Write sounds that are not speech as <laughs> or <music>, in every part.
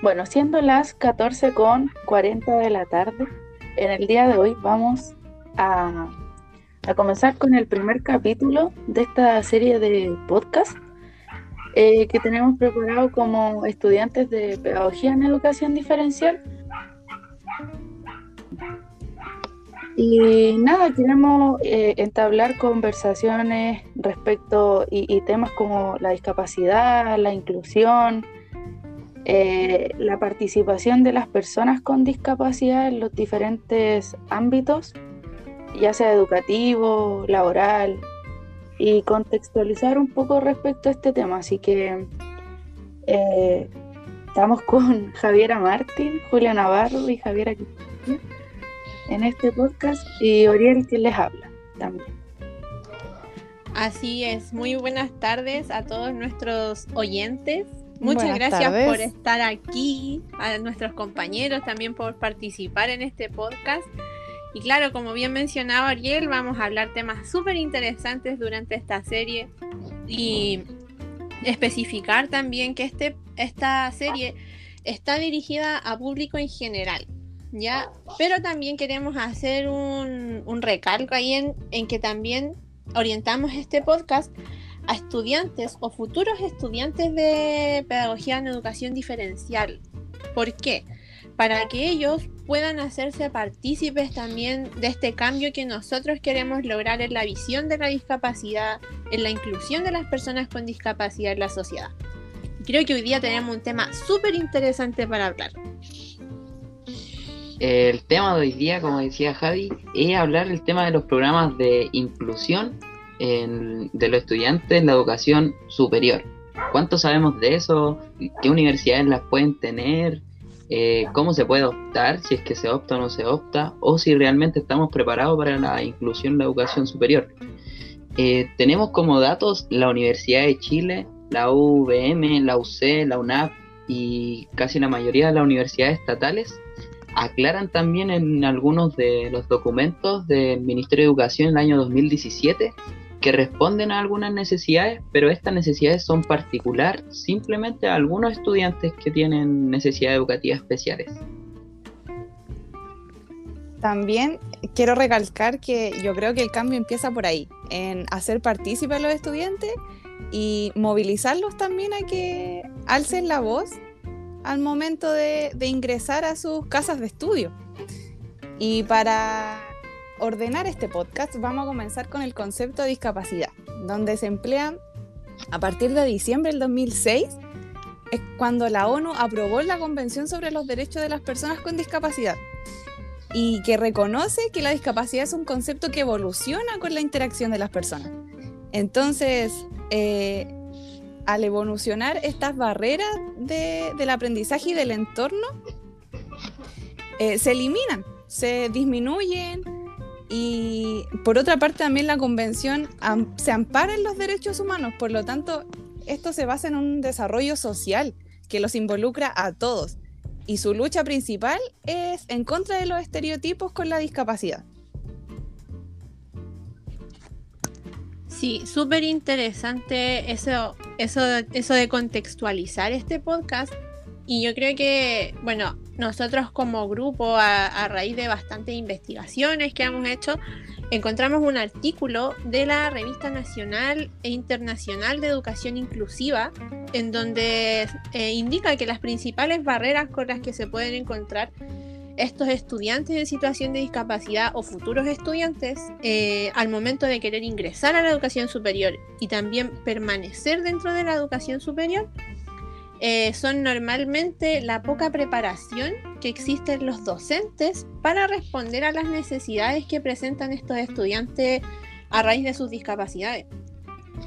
Bueno, siendo las 14 con 40 de la tarde, en el día de hoy vamos a, comenzar con el primer capítulo de esta serie de podcast eh, que tenemos preparado como estudiantes de Pedagogía en Educación Diferencial. Y nada, queremos eh, entablar conversaciones respecto y temas como la discapacidad, la inclusión, eh, la participación de las personas con discapacidad en los diferentes ámbitos, ya sea educativo, laboral, y contextualizar un poco respecto a este tema. Así que eh, estamos con <laughs> Javiera Martín, Julia Navarro y Javiera en este podcast y Oriel que les habla también. Así es, muy buenas tardes a todos nuestros oyentes. Muchas gracias por estar aquí, a nuestros compañeros también por participar en este podcast. Y claro, como bien mencionaba Ariel, vamos a hablar temas súper interesantes durante esta serie y especificar también que este, esta serie está dirigida a público en general, ¿ya? Pero también queremos hacer un, un recalco ahí en, en que también orientamos este podcast a estudiantes o futuros estudiantes de pedagogía en educación diferencial. ¿Por qué? Para que ellos puedan hacerse partícipes también de este cambio que nosotros queremos lograr en la visión de la discapacidad, en la inclusión de las personas con discapacidad en la sociedad. Creo que hoy día tenemos un tema súper interesante para hablar. El tema de hoy día, como decía Javi, es hablar el tema de los programas de inclusión de los estudiantes en la educación superior. ¿Cuánto sabemos de eso? ¿Qué universidades las pueden tener? Eh, ¿Cómo se puede optar? Si es que se opta o no se opta, o si realmente estamos preparados para la inclusión en la educación superior. Eh, tenemos como datos la Universidad de Chile, la UVM, la UC, la UNAP y casi la mayoría de las universidades estatales aclaran también en algunos de los documentos del Ministerio de Educación en el año 2017 que responden a algunas necesidades, pero estas necesidades son particular simplemente a algunos estudiantes que tienen necesidades educativas especiales. También quiero recalcar que yo creo que el cambio empieza por ahí, en hacer partícipes a los estudiantes y movilizarlos también a que alcen la voz al momento de, de ingresar a sus casas de estudio. Y para ordenar este podcast, vamos a comenzar con el concepto de discapacidad, donde se emplea a partir de diciembre del 2006, es cuando la ONU aprobó la Convención sobre los Derechos de las Personas con Discapacidad y que reconoce que la discapacidad es un concepto que evoluciona con la interacción de las personas. Entonces, eh, al evolucionar estas barreras del aprendizaje y del entorno, eh, se eliminan, se disminuyen, y por otra parte también la convención se ampara en los derechos humanos, por lo tanto esto se basa en un desarrollo social que los involucra a todos. Y su lucha principal es en contra de los estereotipos con la discapacidad. Sí, súper interesante eso, eso, eso de contextualizar este podcast. Y yo creo que, bueno, nosotros como grupo, a, raíz de bastantes investigaciones que hemos hecho, encontramos un artículo de la Revista Nacional e Internacional de Educación Inclusiva, en donde eh, indica que las principales barreras con las que se pueden encontrar estos estudiantes en situación de discapacidad o futuros estudiantes eh, al momento de querer ingresar a la educación superior y también permanecer dentro de la educación superior eh, son normalmente la poca preparación que existen los docentes para responder a las necesidades que presentan estos estudiantes a raíz de sus discapacidades.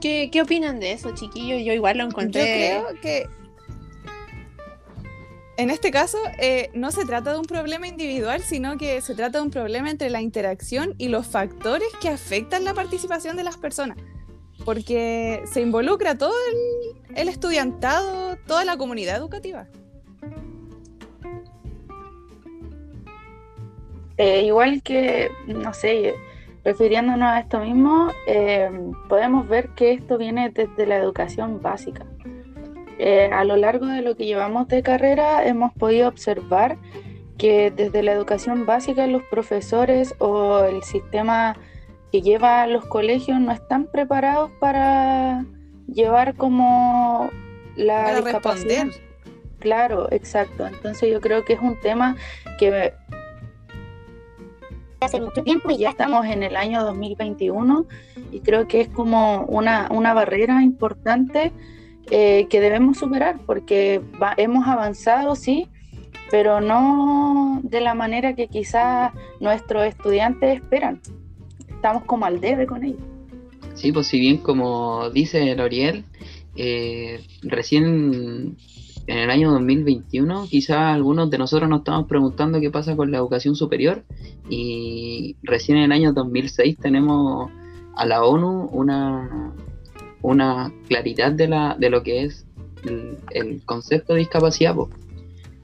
¿Qué, opinan de eso, chiquillos? Yo igual lo encontré. Yo creo que en este caso eh, no se trata de un problema individual, sino que se trata de un problema entre la interacción y los factores que afectan la participación de las personas porque se involucra todo el, estudiantado, toda la comunidad educativa. Eh, igual que, no sé, refiriéndonos a esto mismo, eh, podemos ver que esto viene desde la educación básica. eh, a lo largo de lo que llevamos de carrera hemos podido observar que desde la educación básica los profesores o el sistema que lleva a los colegios no están preparados para llevar como la para Responder. Claro, exacto. Entonces yo creo que es un tema que hace mucho tiempo y ya estamos en el año 2021 y creo que es como una, una barrera importante eh, que debemos superar porque hemos avanzado, sí, pero no de la manera que quizás nuestros estudiantes esperan. Estamos como al debe con ellos. Sí, pues si bien como dice Loriel, eh, recién en el año 2021 quizás algunos de nosotros nos estamos preguntando qué pasa con la educación superior y recién en el año 2006 tenemos a la ONU una, una claridad de, la, de lo que es el, concepto de discapacidad.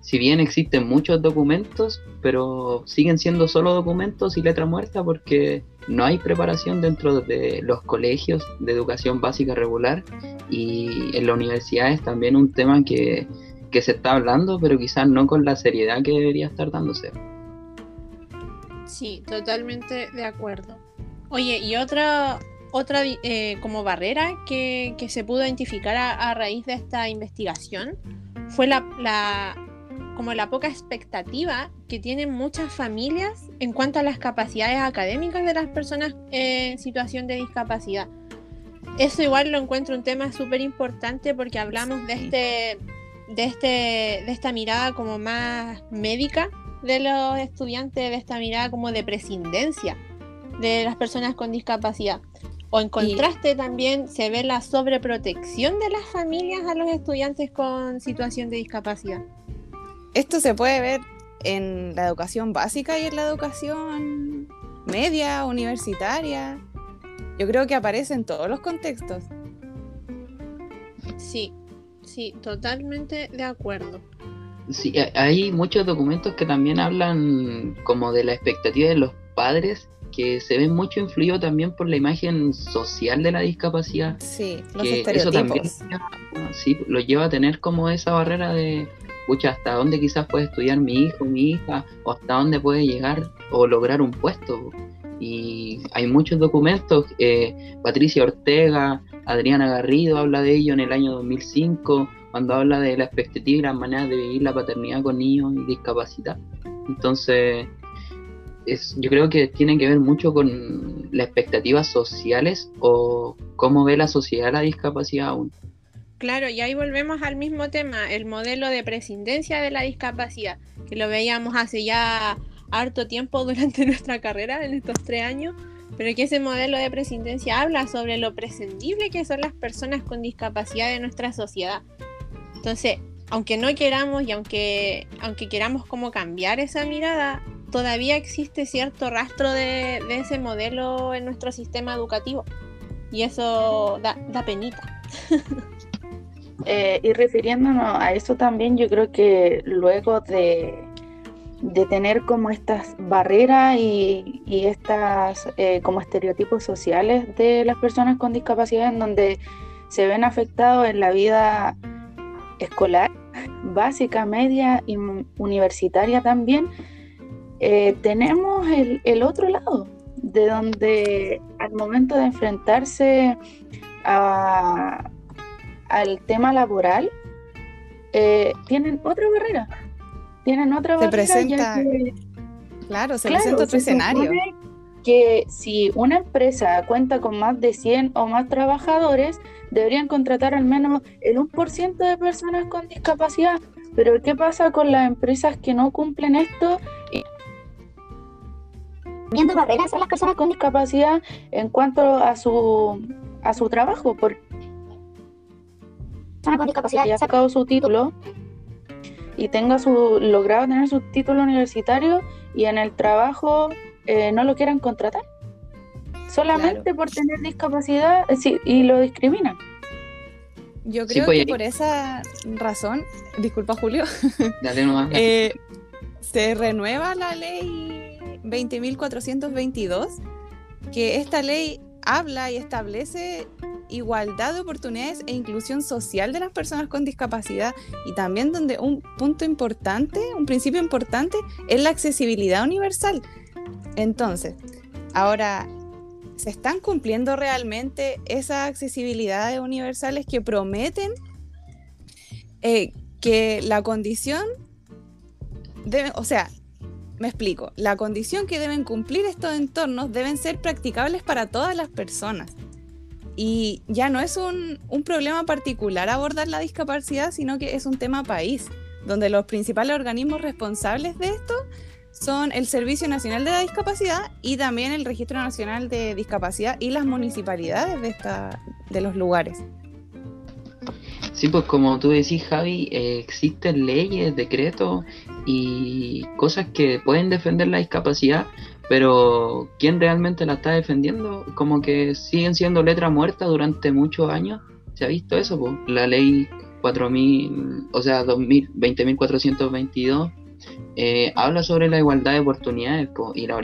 Si bien existen muchos documentos, pero siguen siendo solo documentos y letra muerta porque no hay preparación dentro de los colegios de educación básica regular y en la universidad es también un tema que, se está hablando, pero quizás no con la seriedad que debería estar dándose. Sí, totalmente de acuerdo. Oye, y otra, otra eh, como barrera que, se pudo identificar a, raíz de esta investigación fue la, la, como la poca expectativa que tienen muchas familias en cuanto a las capacidades académicas de las personas en situación de discapacidad. Eso igual lo encuentro un tema súper importante porque hablamos de este, de este, de esta mirada como más médica de los estudiantes, de esta mirada como de prescindencia de las personas con discapacidad. O en contraste también se ve la sobreprotección de las familias a los estudiantes con situación de discapacidad. Esto se puede ver en la educación básica y en la educación media, universitaria. Yo creo que aparece en todos los contextos. Sí, sí, totalmente de acuerdo. Sí, hay muchos documentos que también hablan como de la expectativa de los padres que se ven mucho influido también por la imagen social de la discapacidad. Sí, los estereotipos. Eso también sí, lo lleva a tener como esa barrera de, pucha, hasta dónde quizás puede estudiar mi hijo, mi hija, o hasta dónde puede llegar o lograr un puesto y hay muchos documentos. Eh, Patricia Ortega, Adriana Garrido habla de ello en el año 2005, cuando habla de la expectativa y las maneras de vivir la paternidad con niños y discapacidad. Entonces, es, yo creo que tiene que ver mucho con las expectativas sociales o cómo ve la sociedad la discapacidad aún. Claro, y ahí volvemos al mismo tema, el modelo de prescindencia de la discapacidad, que lo veíamos hace ya harto tiempo <laughs> durante nuestra carrera, en estos tres años, pero que ese modelo de prescindencia habla sobre lo prescindible que son las personas con discapacidad de nuestra sociedad. Entonces, aunque no queramos y aunque, aunque queramos como cambiar esa mirada, todavía existe cierto rastro de, ese modelo en nuestro sistema educativo. Y eso da, penita. <laughs> Eh, y refiriéndonos a eso también, yo creo que luego de, de tener como estas barreras y, y estas eh, como estereotipos sociales de las personas con discapacidad en donde se ven afectados en la vida escolar, <laughs> básica, media y universitaria también, eh, tenemos el, el, otro lado, de donde al momento de enfrentarse a, al tema laboral, eh, tienen otra barrera tienen otra se presenta, claro, se presenta otro escenario. Que si una empresa cuenta con más de 100 o más trabajadores, deberían contratar al menos el 1% de personas con discapacidad. Pero ¿qué pasa con las empresas que no cumplen esto? viendo barreras a las personas con discapacidad en cuanto a su a su trabajo porque con discapacidad ya ha sacado su título. Y tenga su logrado tener su título universitario y en el trabajo eh, no lo quieran contratar. Solamente por tener discapacidad eh, y lo discriminan. Yo creo pues, que por esa razón, disculpa Julio, <laughs> eh, se renueva la ley 20.422, que esta ley habla y establece igualdad de oportunidades e inclusión social de las personas con discapacidad y también donde un punto importante, un principio importante es la accesibilidad universal. Entonces, ahora, ¿se están cumpliendo realmente esas accesibilidades universales que prometen eh, que la condición debe, o sea, me explico, la condición que deben cumplir estos entornos deben ser practicables para todas las personas. Y ya no es un, problema particular abordar la discapacidad, sino que es un tema país, donde los principales organismos responsables de esto son el Servicio Nacional de la Discapacidad y también el Registro Nacional de Discapacidad y las municipalidades de, esta, de los lugares. Sí, pues como tú decís, Javi, eh, existen leyes, decretos y cosas que pueden defender la discapacidad, pero ¿quién realmente la está defendiendo? Como que siguen siendo letra muerta durante muchos años. ¿Se ha visto eso? Pues? La ley 4000, o sea, 20.422 eh, habla sobre la igualdad de oportunidades y la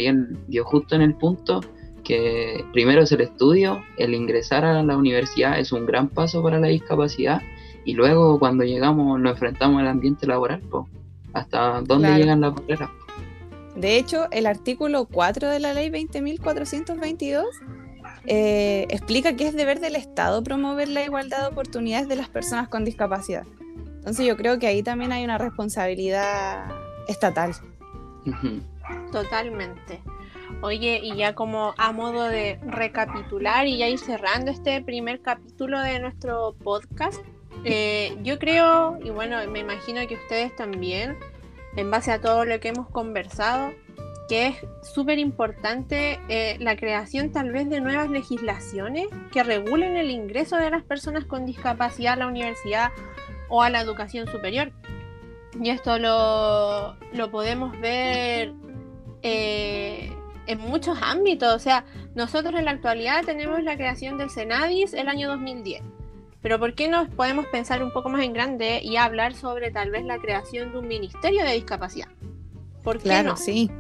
dio justo en el punto que primero es el estudio, el ingresar a la universidad es un gran paso para la discapacidad y luego cuando llegamos nos enfrentamos al ambiente laboral, pues, hasta dónde llegan las barreras. De hecho, el artículo 4 de la ley 20.422 eh, explica que es deber del Estado promover la igualdad de oportunidades de las personas con discapacidad. Entonces yo creo que ahí también hay una responsabilidad estatal. Totalmente. Oye, y ya como a modo de recapitular y ya ir cerrando este primer capítulo de nuestro podcast, eh, yo creo, y bueno, me imagino que ustedes también, en base a todo lo que hemos conversado, que es súper importante eh, la creación tal vez de nuevas legislaciones que regulen el ingreso de las personas con discapacidad a la universidad o a la educación superior. Y esto lo, lo podemos ver eh, en muchos ámbitos. O sea, nosotros en la actualidad tenemos la creación del Senadis el año 2010. Pero ¿por qué no podemos pensar un poco más en grande y hablar sobre tal vez la creación de un ministerio de discapacidad? ¿Por qué claro, no? sí.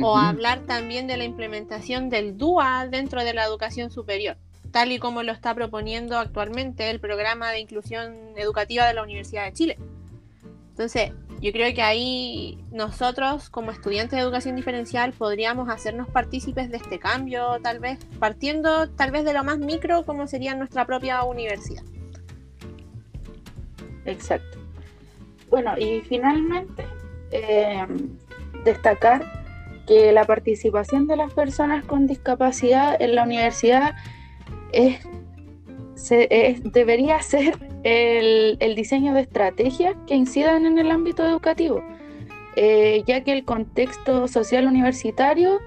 O hablar también de la implementación del DUA dentro de la educación superior, tal y como lo está proponiendo actualmente el programa de inclusión educativa de la Universidad de Chile. Entonces, yo creo que ahí nosotros como estudiantes de educación diferencial podríamos hacernos partícipes de este cambio, tal vez, partiendo tal vez de lo más micro como sería nuestra propia universidad. Exacto. Bueno, y finalmente, eh, destacar que la participación de las personas con discapacidad en la universidad es, debería <laughs> ser el, diseño de estrategias que incidan en el ámbito educativo, eh, ya que el contexto social universitario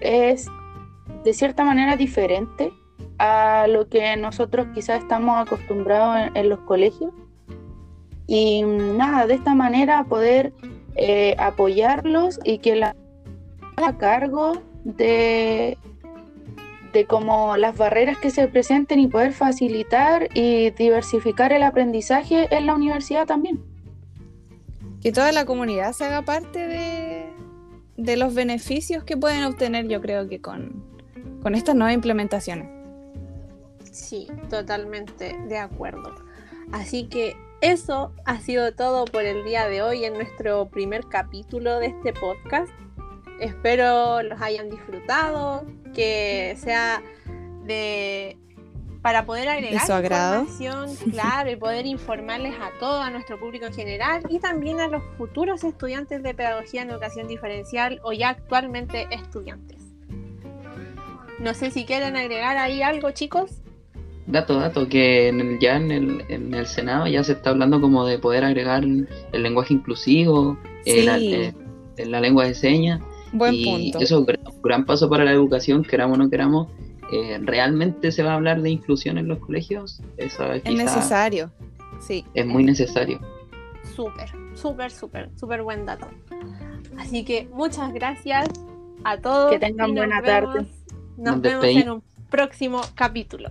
es de cierta manera diferente a lo que nosotros quizás estamos acostumbrados en los colegios y nada, de esta manera poder eh, apoyarlos y que la a cargo de, de cómo las barreras que se presenten y poder facilitar y diversificar el aprendizaje en la universidad también. Que toda la comunidad se haga parte de, de los beneficios que pueden obtener, yo creo que con, con estas nuevas implementaciones. Sí, totalmente de acuerdo. Así que eso ha sido todo por el día de hoy en nuestro primer capítulo de este podcast. Espero los hayan disfrutado, que sea de para poder agregar información, <laughs> claro, y poder informarles a todo, a nuestro público en general y también a los futuros estudiantes de pedagogía en educación diferencial o ya actualmente estudiantes. No sé si quieren agregar ahí algo, chicos. Dato, dato, que ya en el, en el, Senado ya se está hablando como de poder agregar el lenguaje inclusivo, eh, eh, la, lengua de señas. Buen y eso es un gran paso para la educación, queramos o no queramos. Eh, ¿Realmente se va a hablar de inclusión en los colegios? Eso es, necesario, sí. Es muy necesario. Súper, súper, súper, súper buen dato. Así que muchas gracias a todos. Que tengan buena tarde. Nos, vemos en un próximo capítulo.